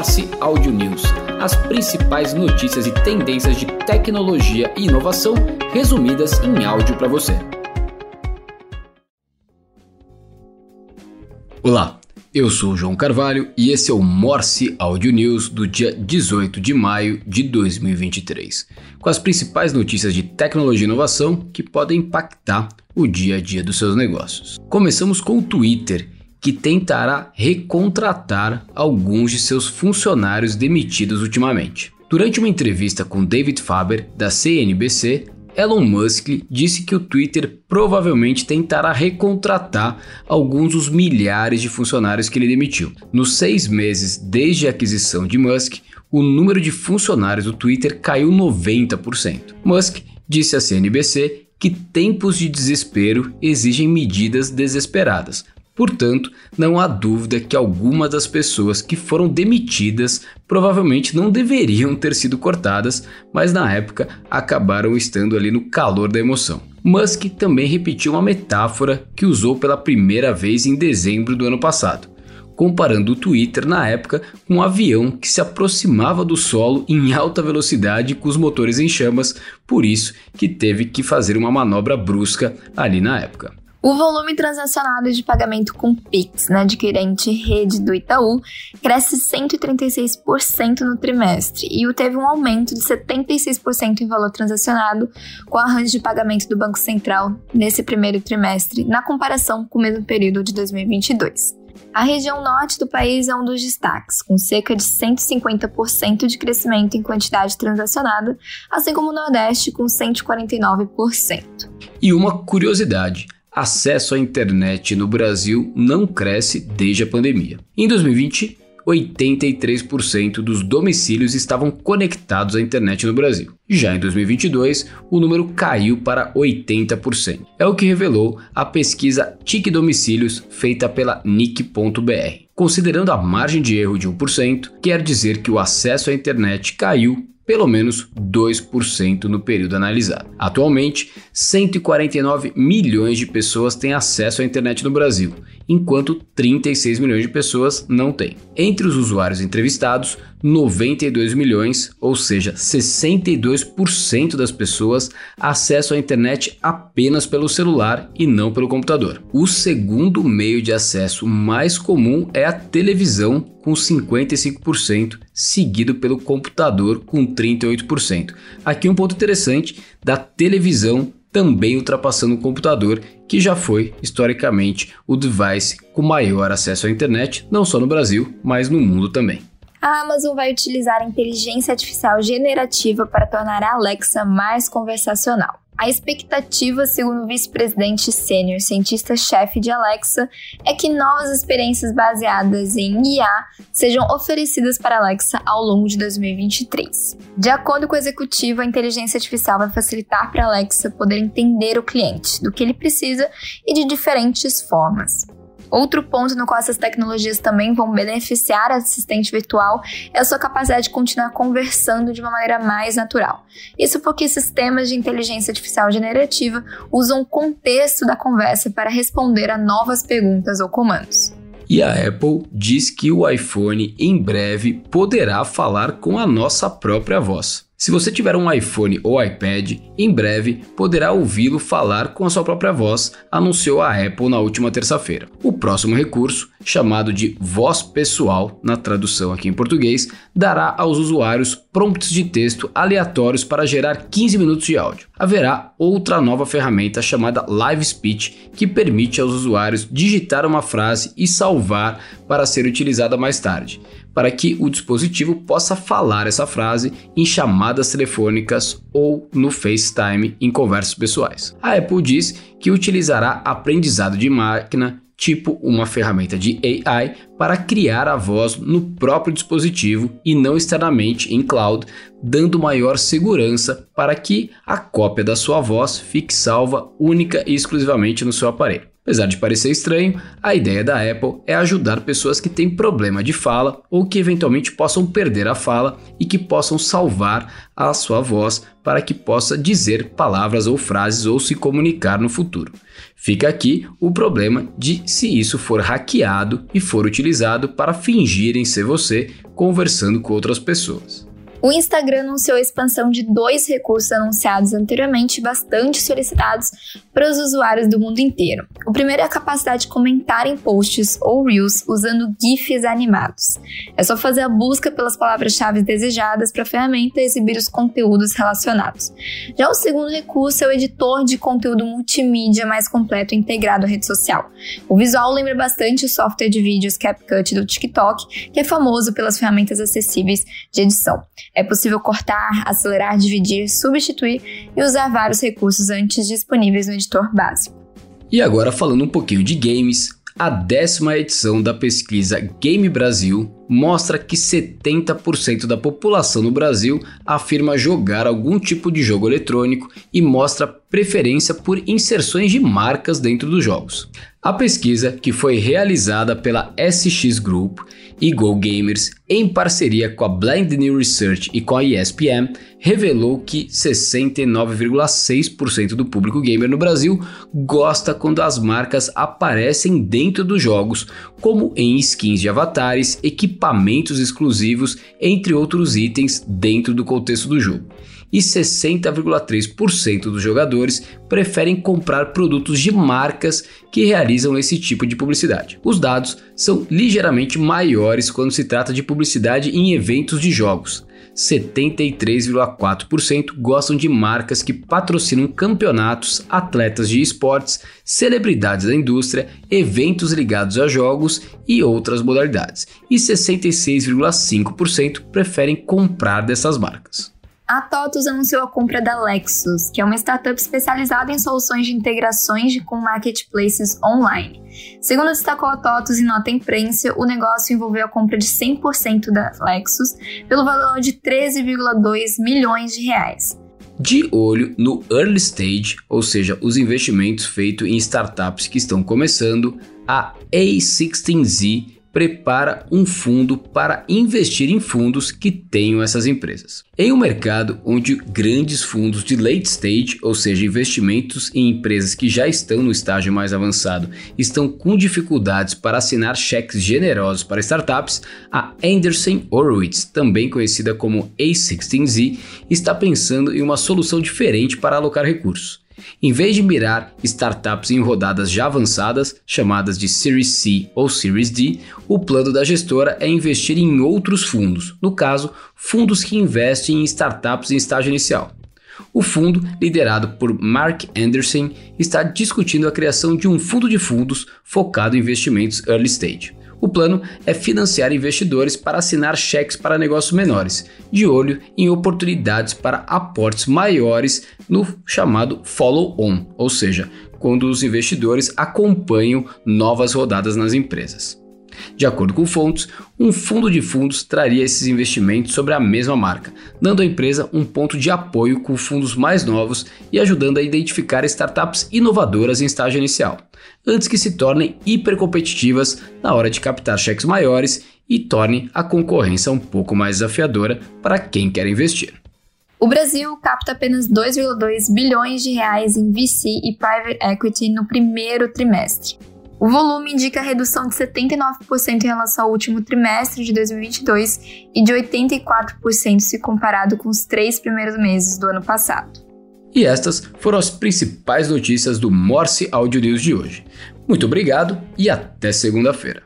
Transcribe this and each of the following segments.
Morse Audio News, as principais notícias e tendências de tecnologia e inovação resumidas em áudio para você. Olá, eu sou João Carvalho e esse é o Morse Audio News do dia 18 de maio de 2023, com as principais notícias de tecnologia e inovação que podem impactar o dia a dia dos seus negócios. Começamos com o Twitter que tentará recontratar alguns de seus funcionários demitidos ultimamente. Durante uma entrevista com David Faber, da CNBC, Elon Musk disse que o Twitter provavelmente tentará recontratar alguns dos milhares de funcionários que ele demitiu. Nos seis meses desde a aquisição de Musk, o número de funcionários do Twitter caiu 90%. Musk disse à CNBC que tempos de desespero exigem medidas desesperadas, Portanto, não há dúvida que algumas das pessoas que foram demitidas provavelmente não deveriam ter sido cortadas, mas na época acabaram estando ali no calor da emoção. Musk também repetiu uma metáfora que usou pela primeira vez em dezembro do ano passado, comparando o Twitter na época com um avião que se aproximava do solo em alta velocidade com os motores em chamas, por isso que teve que fazer uma manobra brusca ali na época. O volume transacionado de pagamento com Pix na adquirente rede do Itaú cresce 136% no trimestre e teve um aumento de 76% em valor transacionado com o arranjo de pagamento do Banco Central nesse primeiro trimestre, na comparação com o mesmo período de 2022. A região norte do país é um dos destaques, com cerca de 150% de crescimento em quantidade transacionada, assim como o Nordeste, com 149%. E uma curiosidade acesso à internet no Brasil não cresce desde a pandemia. Em 2020, 83% dos domicílios estavam conectados à internet no Brasil. Já em 2022, o número caiu para 80%. É o que revelou a pesquisa TIC Domicílios feita pela NIC.br. Considerando a margem de erro de 1%, quer dizer que o acesso à internet caiu pelo menos 2% no período analisado. Atualmente, 149 milhões de pessoas têm acesso à internet no Brasil, enquanto 36 milhões de pessoas não têm. Entre os usuários entrevistados, 92 milhões, ou seja, 62% das pessoas acessam a internet apenas pelo celular e não pelo computador. O segundo meio de acesso mais comum é a televisão, com 55%, seguido pelo computador, com 38%. Aqui um ponto interessante da televisão também ultrapassando o computador, que já foi, historicamente, o device com maior acesso à internet, não só no Brasil, mas no mundo também a Amazon vai utilizar a inteligência artificial generativa para tornar a Alexa mais conversacional. A expectativa, segundo o vice-presidente sênior cientista-chefe de Alexa, é que novas experiências baseadas em IA sejam oferecidas para Alexa ao longo de 2023. De acordo com o executivo, a inteligência artificial vai facilitar para Alexa poder entender o cliente, do que ele precisa e de diferentes formas. Outro ponto no qual essas tecnologias também vão beneficiar a assistente virtual é a sua capacidade de continuar conversando de uma maneira mais natural. Isso porque sistemas de inteligência artificial generativa usam o contexto da conversa para responder a novas perguntas ou comandos. E a Apple diz que o iPhone em breve poderá falar com a nossa própria voz. Se você tiver um iPhone ou iPad, em breve poderá ouvi-lo falar com a sua própria voz, anunciou a Apple na última terça-feira. O próximo recurso, chamado de voz pessoal, na tradução aqui em português, dará aos usuários prompts de texto aleatórios para gerar 15 minutos de áudio. Haverá outra nova ferramenta chamada Live Speech, que permite aos usuários digitar uma frase e salvar para ser utilizada mais tarde para que o dispositivo possa falar essa frase em chamadas telefônicas ou no FaceTime em conversas pessoais. A Apple diz que utilizará aprendizado de máquina tipo uma ferramenta de AI para criar a voz no próprio dispositivo e não externamente em cloud, dando maior segurança para que a cópia da sua voz fique salva única e exclusivamente no seu aparelho. Apesar de parecer estranho, a ideia da Apple é ajudar pessoas que têm problema de fala ou que eventualmente possam perder a fala e que possam salvar a sua voz para que possa dizer palavras ou frases ou se comunicar no futuro. Fica aqui o problema de se isso for hackeado e for utilizado para fingirem ser você conversando com outras pessoas. O Instagram anunciou a expansão de dois recursos anunciados anteriormente bastante solicitados para os usuários do mundo inteiro. O primeiro é a capacidade de comentar em posts ou reels usando GIFs animados. É só fazer a busca pelas palavras-chave desejadas para a ferramenta e exibir os conteúdos relacionados. Já o segundo recurso é o editor de conteúdo multimídia mais completo integrado à rede social. O visual lembra bastante o software de vídeos CapCut do TikTok, que é famoso pelas ferramentas acessíveis de edição. É possível cortar, acelerar, dividir, substituir e usar vários recursos antes disponíveis no editor básico. E agora falando um pouquinho de games, a décima edição da pesquisa Game Brasil mostra que 70% da população no Brasil afirma jogar algum tipo de jogo eletrônico e mostra preferência por inserções de marcas dentro dos jogos. A pesquisa, que foi realizada pela SX Group e Go Gamers em parceria com a Blind New Research e com a ESPN, revelou que 69,6% do público gamer no Brasil gosta quando as marcas aparecem dentro dos jogos, como em skins de avatares, equipamentos exclusivos, entre outros itens, dentro do contexto do jogo. E 60,3% dos jogadores preferem comprar produtos de marcas que realizam esse tipo de publicidade. Os dados são ligeiramente maiores quando se trata de publicidade em eventos de jogos. 73,4% gostam de marcas que patrocinam campeonatos, atletas de esportes, celebridades da indústria, eventos ligados a jogos e outras modalidades. E 66,5% preferem comprar dessas marcas a TOTUS anunciou a compra da Lexus, que é uma startup especializada em soluções de integrações com marketplaces online. Segundo destacou a TOTUS em nota imprensa, o negócio envolveu a compra de 100% da Lexus pelo valor de 13,2 milhões de reais. De olho no early stage, ou seja, os investimentos feitos em startups que estão começando, a A16Z prepara um fundo para investir em fundos que tenham essas empresas. Em um mercado onde grandes fundos de late stage, ou seja, investimentos em empresas que já estão no estágio mais avançado, estão com dificuldades para assinar cheques generosos para startups, a Anderson Horowitz, também conhecida como A16Z, está pensando em uma solução diferente para alocar recursos. Em vez de mirar startups em rodadas já avançadas, chamadas de Series C ou Series D, o plano da gestora é investir em outros fundos, no caso, fundos que investem em startups em estágio inicial. O fundo, liderado por Mark Anderson, está discutindo a criação de um fundo de fundos focado em investimentos early stage. O plano é financiar investidores para assinar cheques para negócios menores, de olho em oportunidades para aportes maiores no chamado follow-on, ou seja, quando os investidores acompanham novas rodadas nas empresas. De acordo com fontes, um fundo de fundos traria esses investimentos sobre a mesma marca, dando à empresa um ponto de apoio com fundos mais novos e ajudando a identificar startups inovadoras em estágio inicial, antes que se tornem hipercompetitivas na hora de captar cheques maiores e torne a concorrência um pouco mais desafiadora para quem quer investir. O Brasil capta apenas 2,2 bilhões de reais em VC e private equity no primeiro trimestre. O volume indica redução de 79% em relação ao último trimestre de 2022 e de 84% se comparado com os três primeiros meses do ano passado. E estas foram as principais notícias do Morse Audio News de hoje. Muito obrigado e até segunda-feira.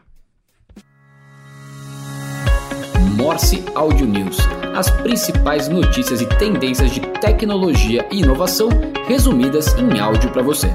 Morse Audio News as principais notícias e tendências de tecnologia e inovação resumidas em áudio para você.